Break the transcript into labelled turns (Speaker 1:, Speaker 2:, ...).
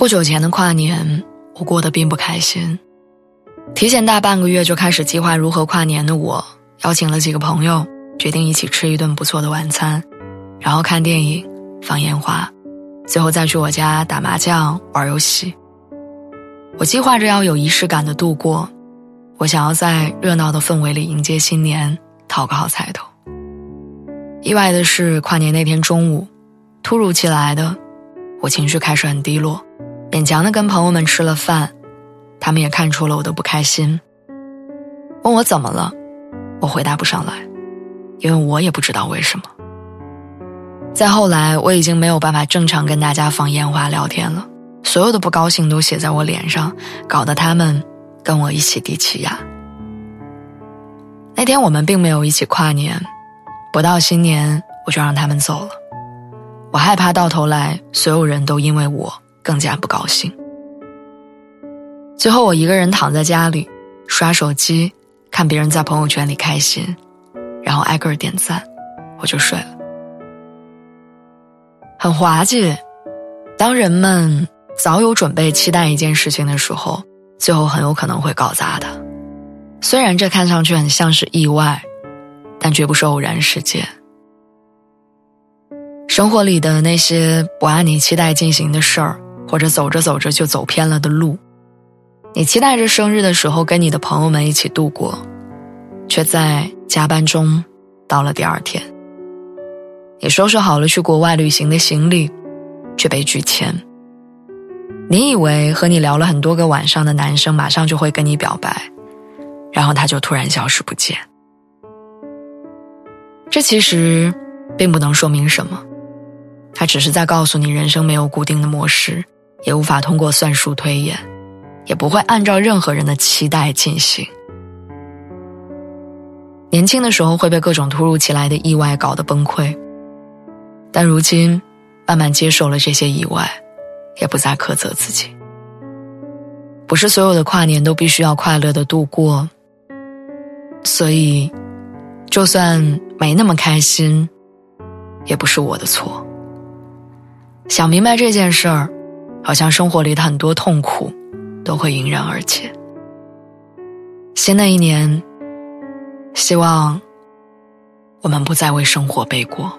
Speaker 1: 不久前的跨年，我过得并不开心。提前大半个月就开始计划如何跨年的我，邀请了几个朋友，决定一起吃一顿不错的晚餐，然后看电影、放烟花，最后再去我家打麻将、玩游戏。我计划着要有仪式感的度过，我想要在热闹的氛围里迎接新年，讨个好彩头。意外的是，跨年那天中午，突如其来的，我情绪开始很低落。勉强的跟朋友们吃了饭，他们也看出了我的不开心，问我怎么了，我回答不上来，因为我也不知道为什么。再后来，我已经没有办法正常跟大家放烟花聊天了，所有的不高兴都写在我脸上，搞得他们跟我一起低气压。那天我们并没有一起跨年，不到新年我就让他们走了，我害怕到头来所有人都因为我。更加不高兴。最后，我一个人躺在家里，刷手机，看别人在朋友圈里开心，然后挨个点赞，我就睡了。很滑稽，当人们早有准备期待一件事情的时候，最后很有可能会搞砸它。虽然这看上去很像是意外，但绝不是偶然事件。生活里的那些不按你期待进行的事儿。或者走着走着就走偏了的路，你期待着生日的时候跟你的朋友们一起度过，却在加班中到了第二天。你收拾好了去国外旅行的行李，却被拒签。你以为和你聊了很多个晚上的男生马上就会跟你表白，然后他就突然消失不见。这其实并不能说明什么，他只是在告诉你人生没有固定的模式。也无法通过算术推演，也不会按照任何人的期待进行。年轻的时候会被各种突如其来的意外搞得崩溃，但如今慢慢接受了这些意外，也不再苛责自己。不是所有的跨年都必须要快乐的度过，所以，就算没那么开心，也不是我的错。想明白这件事儿。好像生活里的很多痛苦，都会迎刃而解。新的一年，希望我们不再为生活背锅。